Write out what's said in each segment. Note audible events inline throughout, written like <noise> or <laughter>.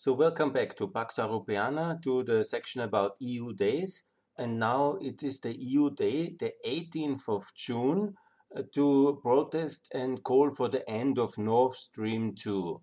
So welcome back to Pax Europiana, to the section about EU days. And now it is the EU day, the 18th of June, uh, to protest and call for the end of Nord Stream 2.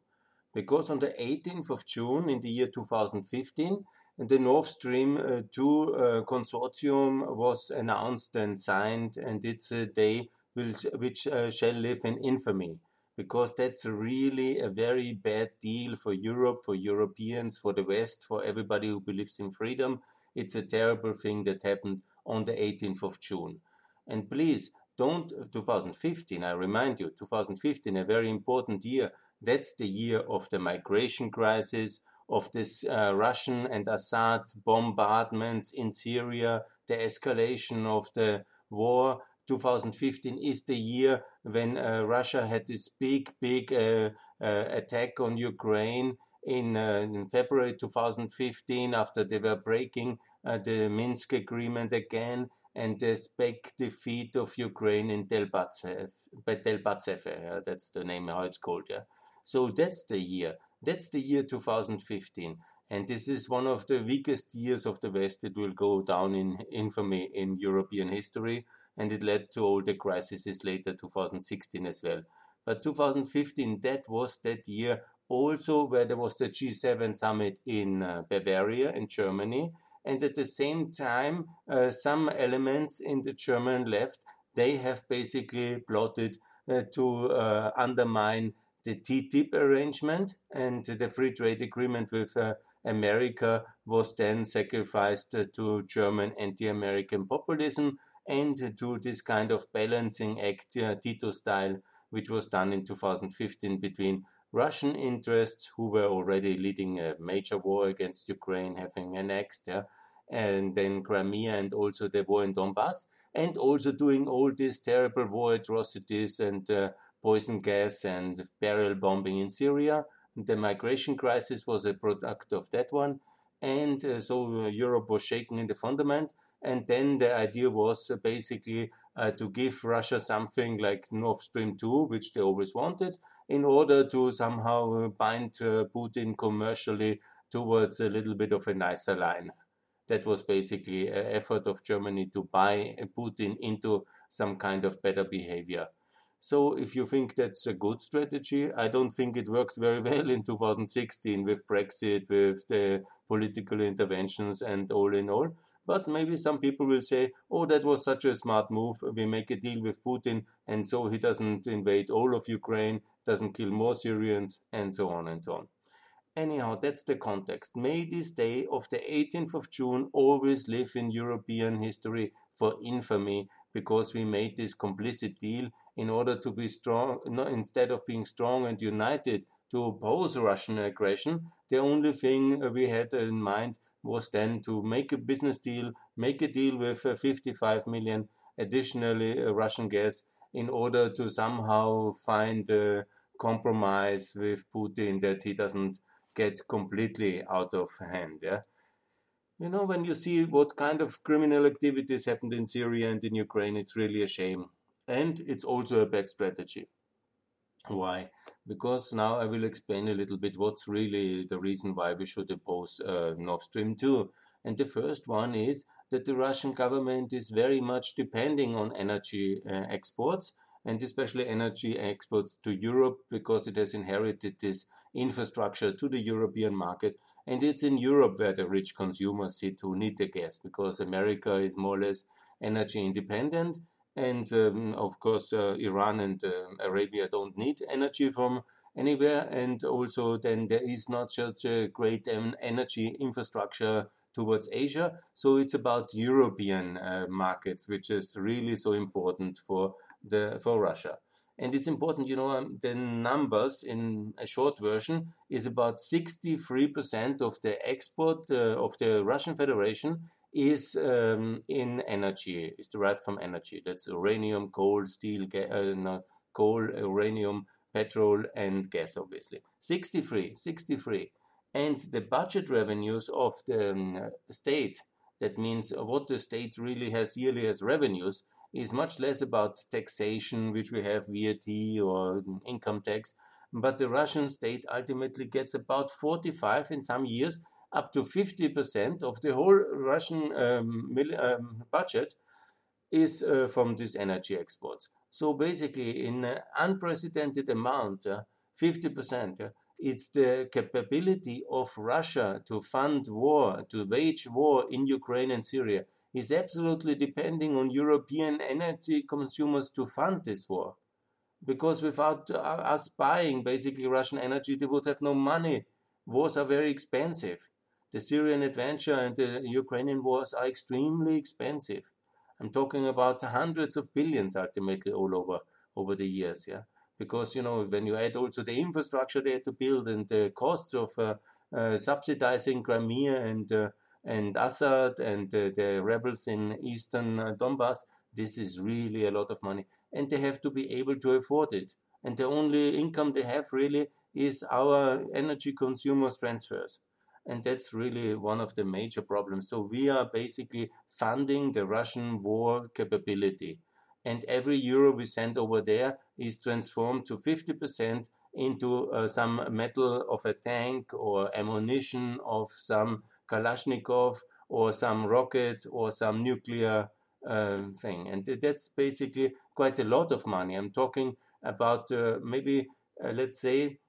Because on the 18th of June in the year 2015, the Nord Stream uh, 2 uh, consortium was announced and signed, and it's a day which, which shall live in infamy because that's really a very bad deal for Europe, for Europeans, for the West, for everybody who believes in freedom. It's a terrible thing that happened on the 18th of June. And please don't, 2015, I remind you, 2015, a very important year. That's the year of the migration crisis, of this uh, Russian and Assad bombardments in Syria, the escalation of the war 2015 is the year when uh, Russia had this big, big uh, uh, attack on Ukraine in, uh, in, February 2015 after they were breaking uh, the Minsk agreement again and this big defeat of Ukraine in Debaltseve. Debaltseve, that's the name how it's called. Yeah. So that's the year. That's the year 2015. And this is one of the weakest years of the West. It will go down in infamy in European history and it led to all the crises later, 2016 as well. But 2015, that was that year also where there was the G7 summit in uh, Bavaria, in Germany, and at the same time, uh, some elements in the German left, they have basically plotted uh, to uh, undermine the TTIP arrangement. And the free trade agreement with uh, America was then sacrificed uh, to German anti-American populism and to this kind of balancing act, uh, Tito style, which was done in 2015 between Russian interests, who were already leading a major war against Ukraine, having annexed, yeah, and then Crimea and also the war in Donbass, and also doing all these terrible war atrocities and uh, poison gas and barrel bombing in Syria. The migration crisis was a product of that one. And uh, so uh, Europe was shaken in the fundament. And then the idea was uh, basically uh, to give Russia something like Nord Stream 2, which they always wanted, in order to somehow uh, bind Putin commercially towards a little bit of a nicer line. That was basically an effort of Germany to buy Putin into some kind of better behavior. So if you think that's a good strategy, I don't think it worked very <laughs> well in 2016 with Brexit, with the political interventions and all in all. But maybe some people will say, oh, that was such a smart move. We make a deal with Putin, and so he doesn't invade all of Ukraine, doesn't kill more Syrians, and so on and so on. Anyhow, that's the context. May this day of the 18th of June always live in European history for infamy because we made this complicit deal in order to be strong, instead of being strong and united to oppose Russian aggression. The only thing we had in mind was then to make a business deal, make a deal with uh, 55 million additionally uh, Russian gas in order to somehow find a compromise with Putin that he doesn't get completely out of hand. Yeah. You know, when you see what kind of criminal activities happened in Syria and in Ukraine, it's really a shame. And it's also a bad strategy. Why? because now I will explain a little bit what's really the reason why we should oppose uh, Nord Stream 2. And the first one is that the Russian government is very much depending on energy uh, exports and especially energy exports to Europe because it has inherited this infrastructure to the European market. And it's in Europe where the rich consumers sit who need the gas because America is more or less energy independent and um, of course, uh, Iran and uh, Arabia don't need energy from anywhere. And also, then there is not such a great um, energy infrastructure towards Asia. So it's about European uh, markets, which is really so important for the for Russia. And it's important, you know, um, the numbers in a short version is about 63% of the export uh, of the Russian Federation is um, in energy, is derived from energy. That's uranium, coal, steel, uh, no, coal, uranium, petrol, and gas, obviously. 63, 63. And the budget revenues of the um, state, that means what the state really has yearly as revenues, is much less about taxation, which we have VAT or income tax, but the Russian state ultimately gets about 45 in some years, up to 50% of the whole Russian um, um, budget is uh, from these energy exports. So basically, in an unprecedented amount, uh, 50%, uh, it's the capability of Russia to fund war, to wage war in Ukraine and Syria, is absolutely depending on European energy consumers to fund this war. Because without uh, us buying basically Russian energy, they would have no money. Wars are very expensive. The Syrian adventure and the Ukrainian wars are extremely expensive. I'm talking about hundreds of billions ultimately all over over the years, yeah. Because you know when you add also the infrastructure they had to build and the costs of uh, uh, subsidizing Crimea and uh, and Assad and the rebels in eastern uh, Donbass, this is really a lot of money, and they have to be able to afford it. And the only income they have really is our energy consumers transfers. And that's really one of the major problems. So we are basically funding the Russian war capability. And every euro we send over there is transformed to 50% into uh, some metal of a tank or ammunition of some Kalashnikov or some rocket or some nuclear uh, thing. And that's basically quite a lot of money. I'm talking about uh, maybe, uh, let's say,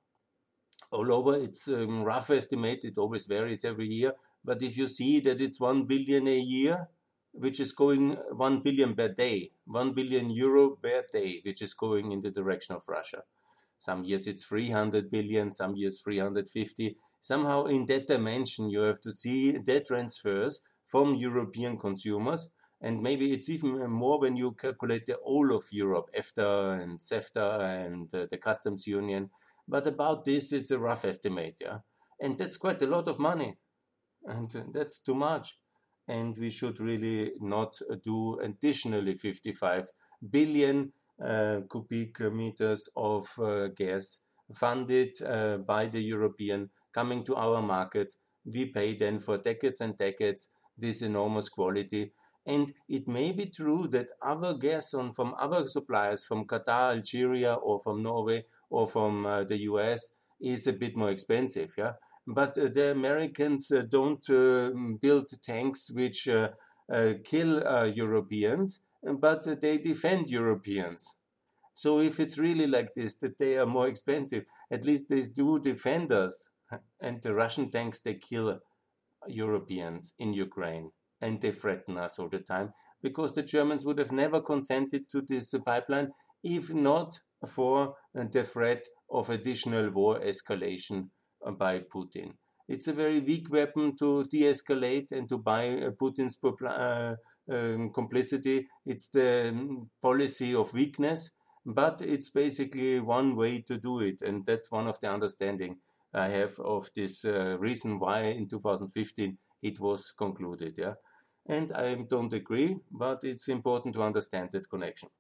all over, it's um, rough estimate, it always varies every year. But if you see that it's 1 billion a year, which is going 1 billion per day, 1 billion euro per day, which is going in the direction of Russia. Some years it's 300 billion, some years 350 somehow in that dimension you have to see that transfers from European consumers and maybe it's even more when you calculate the whole of Europe, EFTA and CEFTA and uh, the customs union. But about this, it's a rough estimate, yeah. And that's quite a lot of money, and uh, that's too much. And we should really not do additionally 55 billion uh, cubic meters of uh, gas funded uh, by the European coming to our markets. We pay then for decades and decades this enormous quality. And it may be true that other gas on, from other suppliers, from Qatar, Algeria, or from Norway, or from uh, the US, is a bit more expensive. Yeah, but uh, the Americans uh, don't build tanks which kill Europeans, but they defend Europeans. So if it's really like this, that they are more expensive, at least they do defend us <laughs> and the Russian tanks they kill Europeans in Ukraine and they threaten us all the time because the Germans would have never consented to this pipeline if not for the threat of additional war escalation by Putin. It's a very weak weapon to de escalate and to buy uh, Putin's uh, um, complicity. It's the um, policy of weakness, but it's basically one way to do it, and that's one of the understanding. I have of this uh, reason why in 2015 it was concluded. Yeah, and I don't agree, but it's important to understand that connection.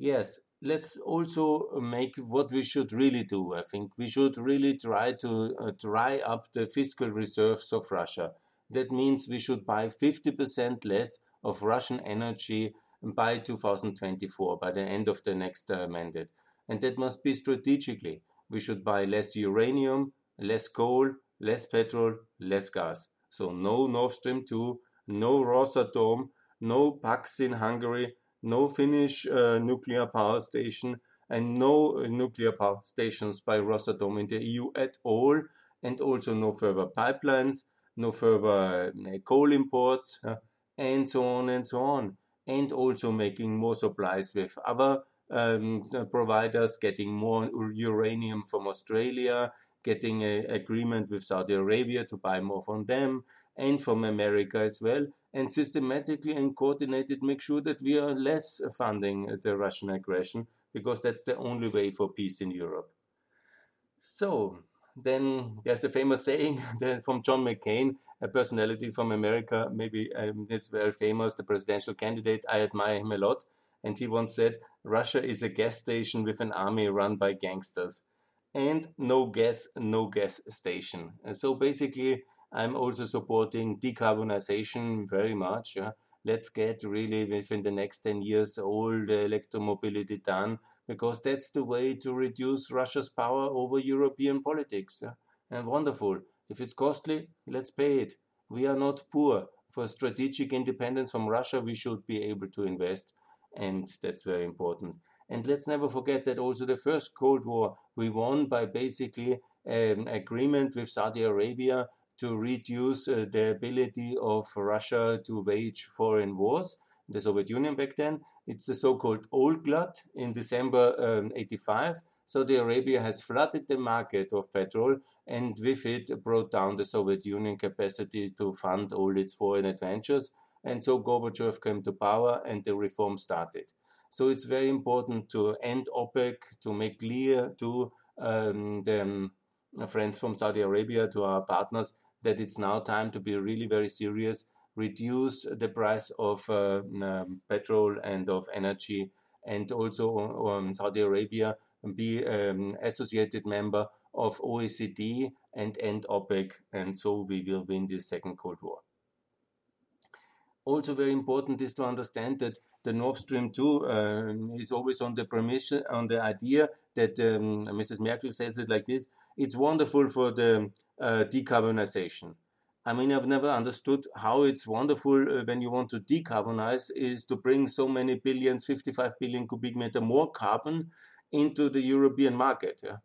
Yes, let's also make what we should really do. I think we should really try to uh, dry up the fiscal reserves of Russia. That means we should buy 50% less of Russian energy by 2024, by the end of the next uh, mandate. And that must be strategically we should buy less uranium, less coal, less petrol, less gas. So no Nord Stream 2, no Rosatom, no Paks in Hungary, no Finnish uh, nuclear power station, and no uh, nuclear power stations by Rosatom in the EU at all, and also no further pipelines, no further uh, coal imports, uh, and so on and so on. And also making more supplies with other um, providers, getting more uranium from Australia, getting an agreement with Saudi Arabia to buy more from them and from America as well, and systematically and coordinated make sure that we are less funding the Russian aggression because that's the only way for peace in Europe. So, then there's the famous saying <laughs> from John McCain, a personality from America, maybe um, it's very famous, the presidential candidate. I admire him a lot. And he once said, Russia is a gas station with an army run by gangsters. And no gas, no gas station. And so basically, I'm also supporting decarbonization very much. Yeah? Let's get really within the next 10 years all the electromobility done because that's the way to reduce Russia's power over European politics. Yeah? And wonderful. If it's costly, let's pay it. We are not poor. For strategic independence from Russia, we should be able to invest, and that's very important. And let's never forget that also the first Cold War we won by basically an agreement with Saudi Arabia to reduce uh, the ability of Russia to wage foreign wars. The Soviet Union back then, it's the so-called oil glut in December um, 85. Saudi Arabia has flooded the market of petrol and with it brought down the Soviet Union capacity to fund all its foreign adventures. And so Gorbachev came to power and the reform started. So it's very important to end OPEC, to make clear to um, the friends from Saudi Arabia, to our partners, that it's now time to be really very serious, reduce the price of uh, um, petrol and of energy, and also um, Saudi Arabia be um, associated member of OECD and end OPEC, and so we will win this second Cold War. Also, very important is to understand that the Nord Stream 2 uh, is always on the premise, on the idea that um, Mrs. Merkel says it like this it's wonderful for the uh, decarbonization. I mean, I've never understood how it's wonderful uh, when you want to decarbonize is to bring so many billions, 55 billion cubic meter more carbon into the European market. Yeah?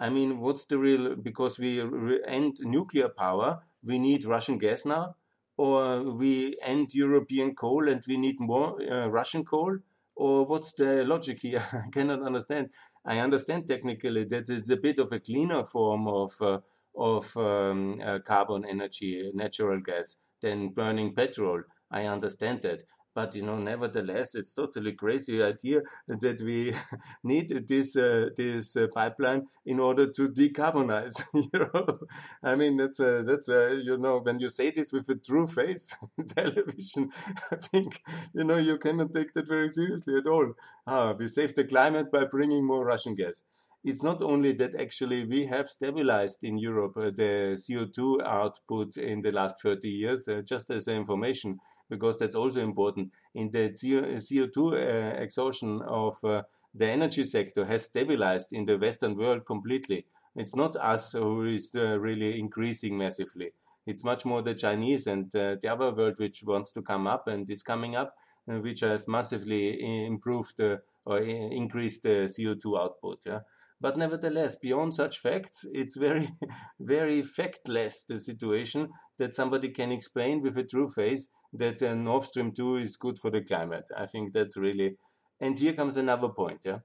I mean, what's the real, because we end nuclear power, we need Russian gas now, or we end European coal and we need more uh, Russian coal, or what's the logic here? <laughs> I cannot understand. I understand technically that it's a bit of a cleaner form of uh, of um, uh, carbon energy, natural gas, than burning petrol. I understand that, but you know, nevertheless, it's totally crazy idea that we <laughs> need this uh, this uh, pipeline in order to decarbonize. <laughs> know, I mean, that's a, that's a, you know, when you say this with a true face <laughs> television, I think you know you cannot take that very seriously at all. Ah, we save the climate by bringing more Russian gas it's not only that actually we have stabilized in Europe uh, the CO2 output in the last 30 years, uh, just as information, because that's also important. In the CO2 uh, exhaustion of uh, the energy sector has stabilized in the Western world completely. It's not us who is uh, really increasing massively. It's much more the Chinese and the other world which wants to come up and is coming up, which have massively improved or increased the CO2 output. Yeah? But nevertheless, beyond such facts, it's very, <laughs> very factless the situation that somebody can explain with a true face that uh, Nord Stream 2 is good for the climate. I think that's really. And here comes another point, yeah.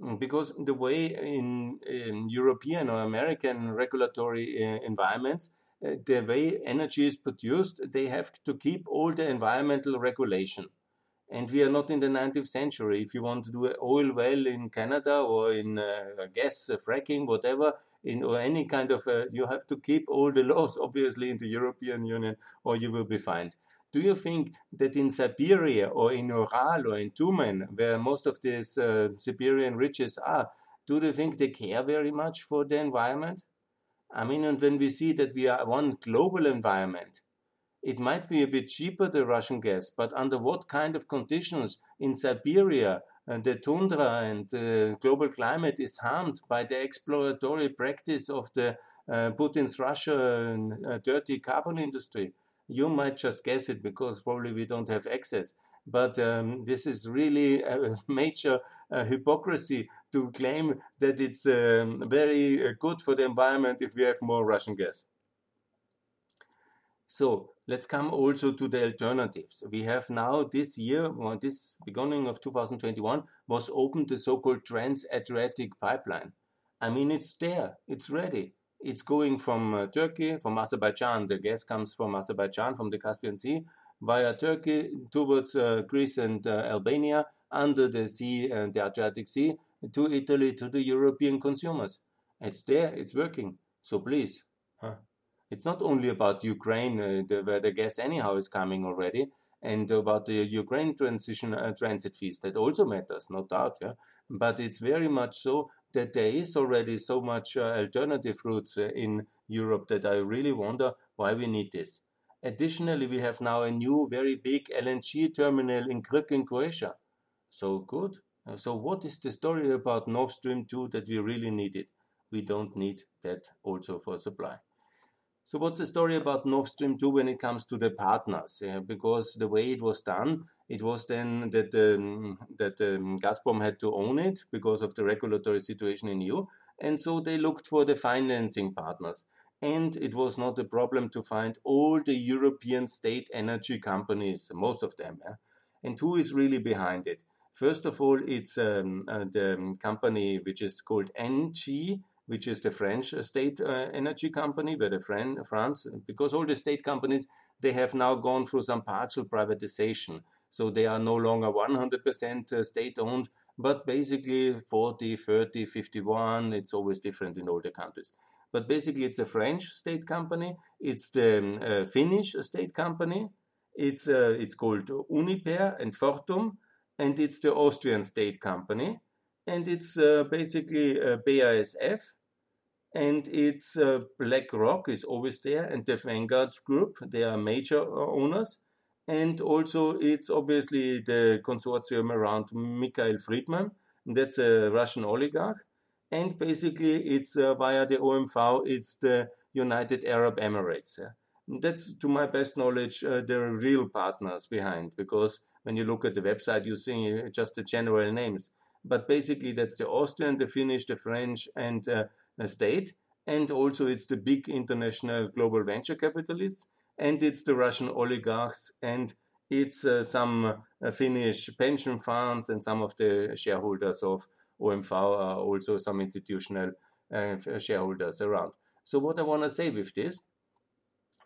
Mm, because the way in, in European or American regulatory uh, environments, uh, the way energy is produced, they have to keep all the environmental regulation and we are not in the 19th century. If you want to do an oil well in Canada or in uh, gas uh, fracking, whatever, in or any kind of, uh, you have to keep all the laws, <laughs> obviously, in the European Union, or you will be fined. Do you think that in Siberia or in Ural or in Tyumen, where most of these uh, Siberian riches are, do they think they care very much for the environment? I mean, and when we see that we are one global environment, it might be a bit cheaper, the Russian gas, but under what kind of conditions in Siberia, uh, the tundra and uh, global climate is harmed by the exploratory practice of the uh, Putin's Russia uh, dirty carbon industry. You might just guess it because probably we don't have access. But um, this is really a <laughs> major uh, hypocrisy to claim that it's um, very uh, good for the environment if we have more Russian gas. So let's come also to the alternatives. We have now this year, or this beginning of 2021, was opened the so-called Trans-Adriatic pipeline. I mean, it's there, it's ready. It's going from uh, Turkey, from Azerbaijan. The gas comes from Azerbaijan, from the Caspian Sea, via Turkey towards uh, Greece and uh, Albania, under the sea and the Adriatic Sea, to Italy, to the European consumers. It's there, it's working. So please, huh? It's not only about Ukraine, uh, the, where the gas anyhow is coming already, and about the Ukraine transition uh, transit fees. That also matters, no doubt. Yeah, but it's very much so that there is already so much uh, alternative routes uh, in Europe that I really wonder why we need this. Additionally, we have now a new very big LNG terminal in Krk in Croatia. So good. Uh, so, what is the story about Nord Stream 2 that we really needed? We don't need that also for supply. So, what's the story about Nord Stream 2 when it comes to the partners? Because the way it was done, it was then that um, that um, Gazprom had to own it because of the regulatory situation in EU, and so they looked for the financing partners. And it was not a problem to find all the European state energy companies, most of them. Yeah? And who is really behind it? First of all, it's um, uh, the company which is called ENGIE, which is the French state uh, energy company, where the Fran- France, because all the state companies, they have now gone through some partial privatization. So they are no longer 100% uh, state owned, but basically 40, 30, 51. It's always different in all the countries. But basically, it's the French state company, it's the um, uh, Finnish state company, it's, uh, it's called Uniper and Fortum, and it's the Austrian state company, and it's uh, basically uh, BASF, and it's uh, BlackRock is always there, and the Vanguard Group, they are major uh, owners, and also it's obviously the consortium around Mikhail Fridman, that's a Russian oligarch, and basically it's uh, via the OMV, it's the United Arab Emirates. That's, to my best knowledge, uh, the real partners behind, because when you look at the website, you see just the general names. But basically, that's the Austrian, the Finnish, the French, and uh, the state. And also, it's the big international global venture capitalists, and it's the Russian oligarchs, and it's uh, some uh, Finnish pension funds, and some of the shareholders of OMV are also some institutional uh, shareholders around. So, what I want to say with this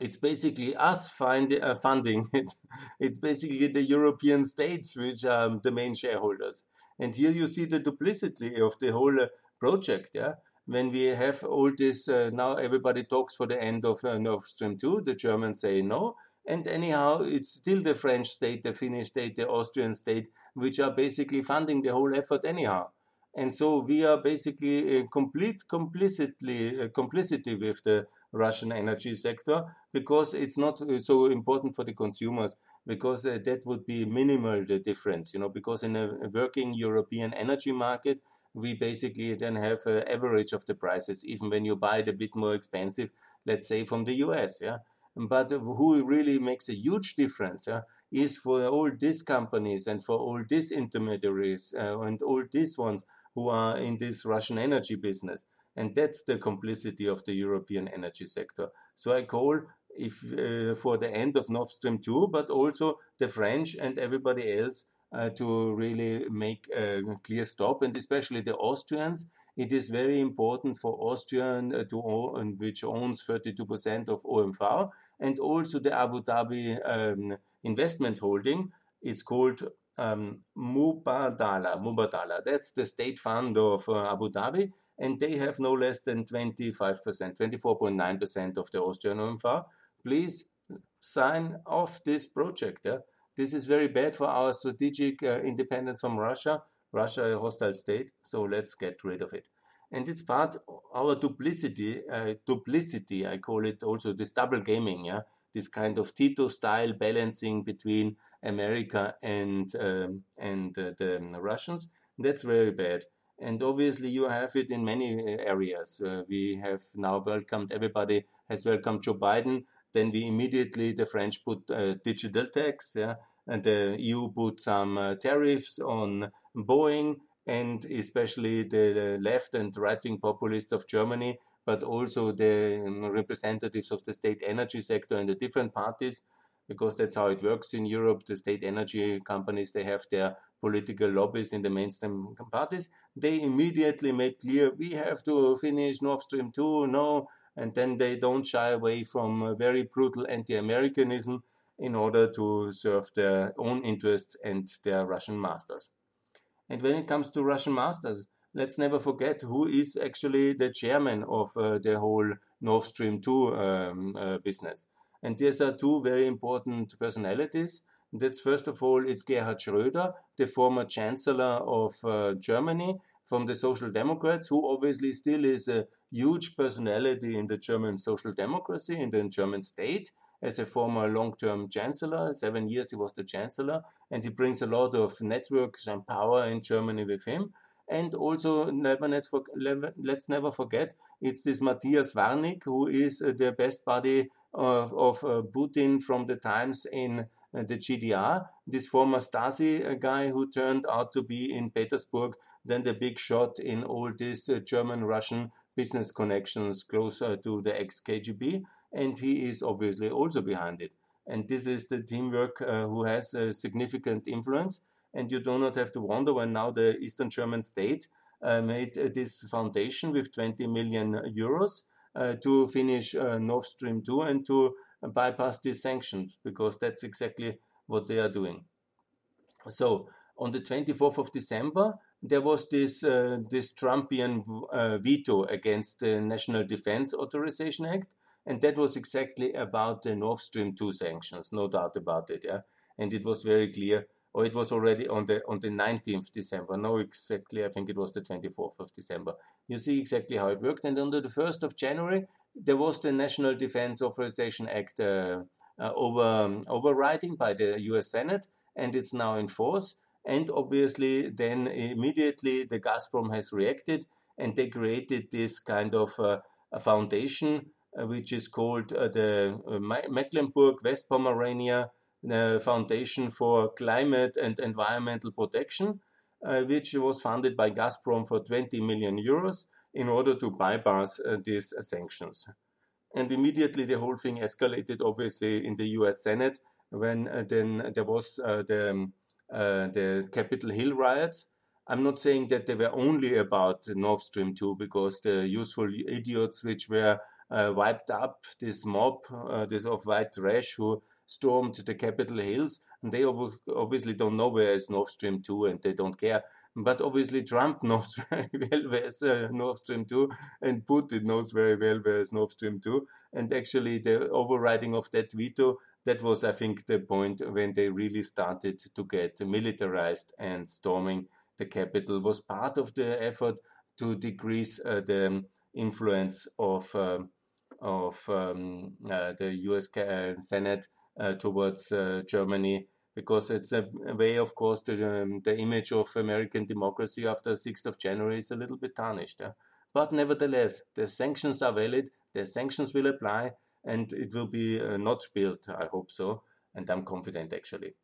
it's basically us find, uh, funding it. <laughs> It's basically the European states which are the main shareholders. And here you see the duplicity of the whole uh, project. Yeah, when we have all this uh, now, everybody talks for the end of uh, Nord Stream two. The Germans say no, and anyhow, it's still the French state, the Finnish state, the Austrian state, which are basically funding the whole effort anyhow. And so we are basically complete complicitly uh, complicity with the Russian energy sector because it's not so important for the consumers because uh, that would be minimal the difference you know because in a working European energy market we basically then have an average of the prices even when you buy it a bit more expensive let's say from the US yeah but who really makes a huge difference yeah, is for all these companies and for all these intermediaries uh, and all these ones who are in this Russian energy business and that's the complicity of the European energy sector. So I call if uh, for the end of Nord Stream 2, but also the French and everybody else uh, to really make a clear stop, and especially the Austrians. It is very important for Austrian uh, to own, which owns 32% of OMV, and also the Abu Dhabi um, investment holding. It's called um, Mubadala. Mubadala. That's the state fund of uh, Abu Dhabi, and they have no less than 25%, 24.9% of the Austrian OMV. Please sign off this project. Yeah? This is very bad for our strategic uh, independence from Russia. Russia a hostile state, so let's get rid of it. And it's part our duplicity, uh, duplicity. I call it also this double gaming. Yeah, this kind of Tito style balancing between America and um, and uh, the Russians. That's very bad. And obviously, you have it in many uh, areas. Uh, we have now welcomed, everybody has welcomed Joe Biden. Then we immediately, the French put uh, digital tax, yeah? and the EU put some uh, tariffs on Boeing, and especially the left and right wing populists of Germany, but also the um, representatives of the state energy sector and the different parties because that's how it works in Europe. The state energy companies, they have their political lobbies in the mainstream parties. They immediately made clear we have to finish Nord Stream 2, no, and then they don't shy away from very brutal anti Americanism in order to serve their own interests and their Russian masters. And when it comes to Russian masters, let's never forget who is actually the chairman of uh, the whole Nord Stream 2 um, uh, business. And these are two very important personalities. That's first of all, it's Gerhard Schröder, the former Chancellor of uh, Germany from the Social Democrats, who obviously still is a huge personality in the German social democracy, in the German state. as a former long-term chancellor. Seven years he was the chancellor, and he brings a lot of networks and power in Germany with him. And also, never let's never forget, it's this Matthias Warnig, who is uh, the best buddy of, of uh, Putin from the times in the GDR, this former Stasi guy who turned out to be in Petersburg, then the big shot in all these German Russian business connections closer to the ex KGB. And he is obviously also behind it. And this is the teamwork uh, who has a significant influence. And you do not have to wonder when now the Eastern German state uh, made uh, this foundation with 20 million euros uh, to finish uh, Nord Stream 2 and to bypass these sanctions, because that's exactly what they are doing. So on the 24th of December, there was this uh, this Trumpian uh, veto against the National Defense Authorization Act, and that was exactly about the Nord Stream 2 sanctions, no doubt about it. Yeah, and it was very clear or it was already on the on the 19th December. No, exactly. I think it was the 24th of December. You see exactly how it worked. And on the 1st of January, there was the National Defense Authorization Act uh, uh, over um, overriding by the U.S. Senate, and it's now in force. And obviously, then immediately the Gazprom has reacted, and they created this kind of uh, foundation, uh, which is called uh, the uh, Mecklenburg West Pomerania Foundation for Climate and Environmental Protection, which was funded by Gazprom for 20 million euros in order to bypass uh, these sanctions. And immediately the whole thing escalated, obviously, in the US Senate when uh, then there was uh, the, um, uh, the Capitol Hill riots. I'm not saying that they were only about Nord Stream 2 because the useful idiots which were uh, wiped up, this mob, this of white trash who stormed the Capitol Hills. And they obviously don't know where is Nord Stream 2 and they don't care. But obviously, Trump <laughs> knows very well where's uh, Nord Stream 2, and Putin knows very well where's Nord Stream 2. And actually, the overriding of that veto, that was, I think, the point when they really started to get militarized and storming the Capitol was part of the effort to decrease uh, the influence of uh, of um, uh, the U.S. Senate uh, towards uh, Germany because it's a, way, of course, the, um, the image of American democracy after 6th of January is a little bit tarnished. But nevertheless, the sanctions are valid, the sanctions will apply, and it will be uh, not built, I hope so, and I'm confident actually.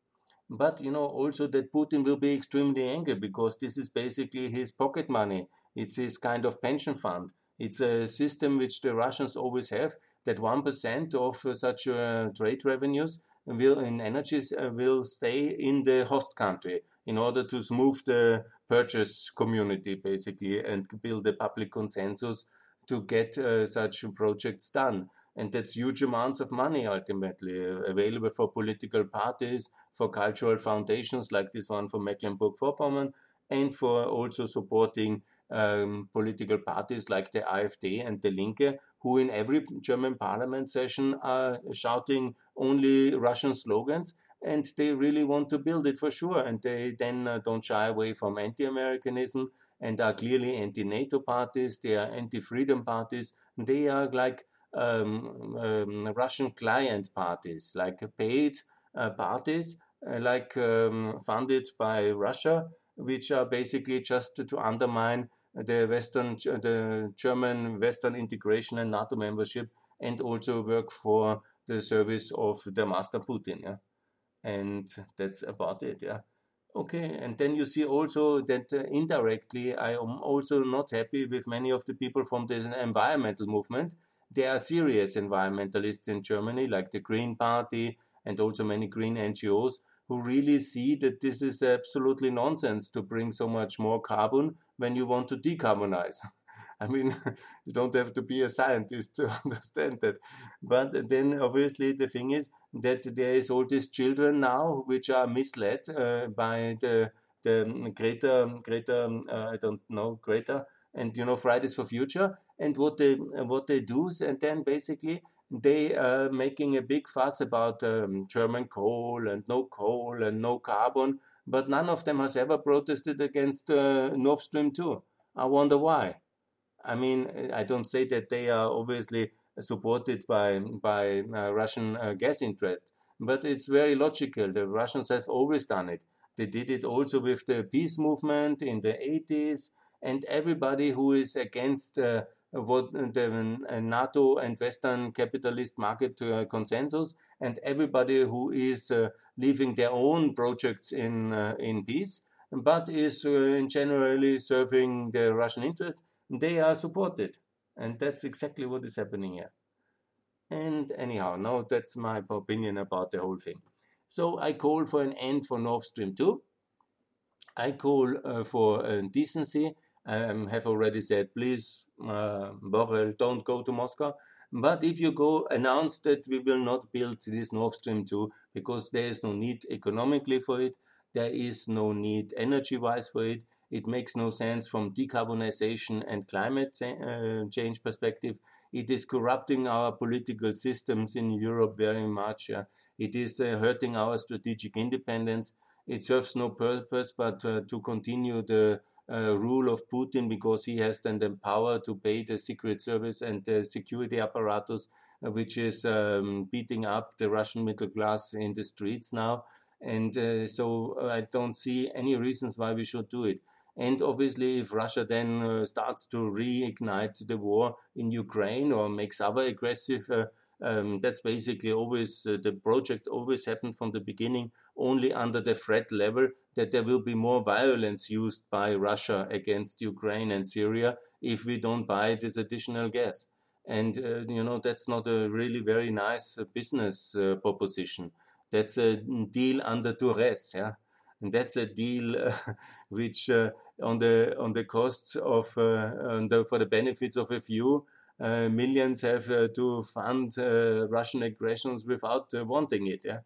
But you know also that Putin will be extremely angry because this is basically his pocket money. It's his kind of pension fund. It's a system which the Russians always have, that 1% of uh, such uh, trade revenues will in energies uh, will stay in the host country in order to smooth the purchase community basically and build a public consensus to get uh, such projects done. And that's huge amounts of money ultimately uh, available for political parties for cultural foundations like this one for mecklenburg-vorpommern and for also supporting um, political parties like the AfD and the Linke who in every German parliament session are shouting only Russian slogans and they really want to build it for sure. And they then uh, don't shy away from anti Americanism and are clearly anti NATO parties, they are anti freedom parties, they are like um, um, Russian client parties, like paid uh, parties, uh, like um, funded by Russia, which are basically just to, to undermine the Western, the German Western integration and NATO membership, and also work for the service of the master Putin. Yeah, and that's about it. Yeah. Okay, and then you see also that uh, indirectly, I am also not happy with many of the people from the environmental movement. There are serious environmentalists in Germany, like the Green Party and also many green NGOs, who really see that this is absolutely nonsense to bring so much more carbon when you want to decarbonize. <laughs> I mean, <laughs> you don't have to be a scientist to <laughs> understand that. But then, obviously, the thing is that there is all these children now which are misled uh, by the the Greta Greta uh, I don't know Greta and you know Fridays for Future and what they what they do and then basically they are making a big fuss about um, German coal and no coal and no carbon but none of them has ever protested against uh, Nord Stream 2. I wonder why. I mean, I don't say that they are obviously supported by by uh, Russian uh, gas interest. But it's very logical. The Russians have always done it. They did it also with the peace movement in the 80s, and everybody who is against uh, what the uh, NATO and Western capitalist market uh, consensus, and everybody who is uh, leaving their own projects in in peace, but is generally serving the Russian interest, they are supported, and that's exactly what is happening here. And anyhow, now that's my opinion about the whole thing. So I call for an end for Nord Stream 2. I call uh, for uh, decency. Um, have already said, please, uh, Borrell, don't go to Moscow. But if you go, announce that we will not build this Nord Stream 2 because there is no need economically for it, there is no need energy wise for it. It makes no sense from decarbonization and climate uh, change perspective. It is corrupting our political systems in Europe very much. It is uh, hurting our strategic independence. It serves no purpose but uh, to continue the uh, rule of Putin because he has then the power to pay the secret service and the security apparatus, uh, which is um, beating up the Russian middle class in the streets now. And uh, so I don't see any reasons why we should do it. And obviously, if Russia then uh, starts to reignite the war in Ukraine or makes other aggressive uh, um, that's basically always uh, the project always happened from the beginning only under the threat level that there will be more violence used by Russia against Ukraine and Syria if we don't buy this additional gas. And uh, you know that's not a really very nice uh, business uh, proposition. That's a deal under duress, yeah, and that's a deal <laughs> which uh, on the on the costs of uh, the, for the benefits of a few uh, millions have uh, to fund uh, Russian aggressions without wanting it. Yeah,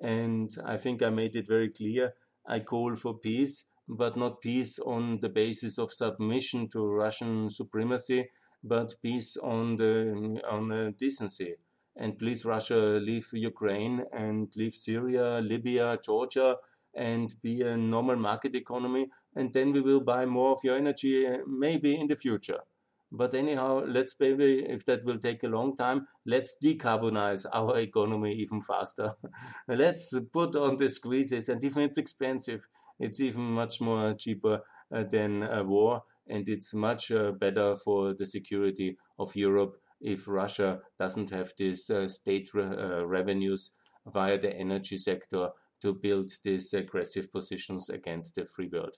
and I think I made it very clear. I call for peace, but not peace on the basis of submission to Russian supremacy, but peace on the on decency. And please, Russia, leave Ukraine and leave Syria, Libya, Georgia, and be a normal market economy. And then we will buy more of your energy, maybe in the future. But anyhow, let's maybe, if that will take a long time, let's decarbonize our <laughs> economy even faster. <laughs> let's put on the squeezes, and if it's expensive, it's even much more cheaper uh, than a war, and it's much uh, better for the security of Europe if Russia doesn't have these uh, state re uh, revenues via the energy sector to build these aggressive positions against the free world.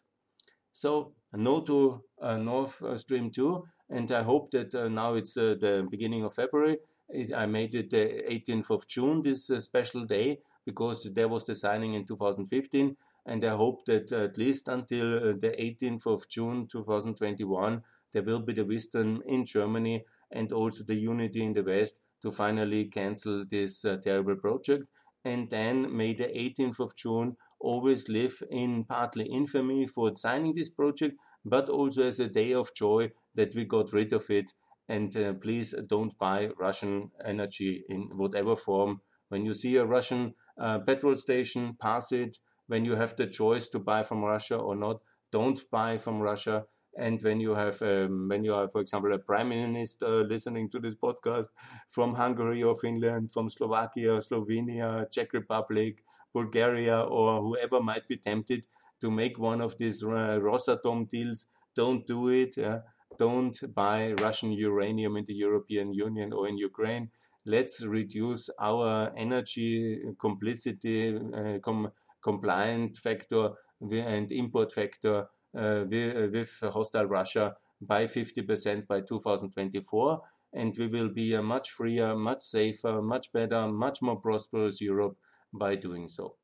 So, no to uh, Nord Stream 2 and I hope that uh, now it's uh, the beginning of February. It, I made it the 18th of June, this uh, special day, because there was the signing in 2015. And I hope that at least until the 18th of June 2021, there will be the wisdom in Germany and also the unity in the West to finally cancel this uh, terrible project. And then may the 18th of June always live in partly infamy for signing this project, but also as a day of joy that we got rid of it. And uh, please don't buy Russian energy in whatever form. When you see a Russian uh, petrol station, pass it. When you have the choice to buy from Russia or not, don't buy from Russia. And when you have, um, when you are, for example, a prime minister listening to this podcast from Hungary or Finland, from Slovakia, Slovenia, Czech Republic, Bulgaria, or whoever might be tempted to make one of these uh, Rosatom deals, don't do it. Yeah? don't buy Russian uranium in the European Union or in Ukraine. Let's reduce our energy complicity, uh, com compliant factor and import factor uh, with, with hostile Russia by 50% by 2024. And we will be a much freer, much safer, much better, much more prosperous Europe by doing so.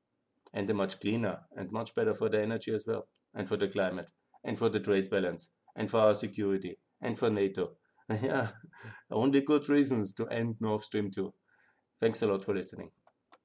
And a much cleaner and much better for the energy as well, and for the climate, and for the trade balance and for our security and for NATO. <laughs> yeah, only good reasons to end Nord Stream 2. Thanks a lot for listening.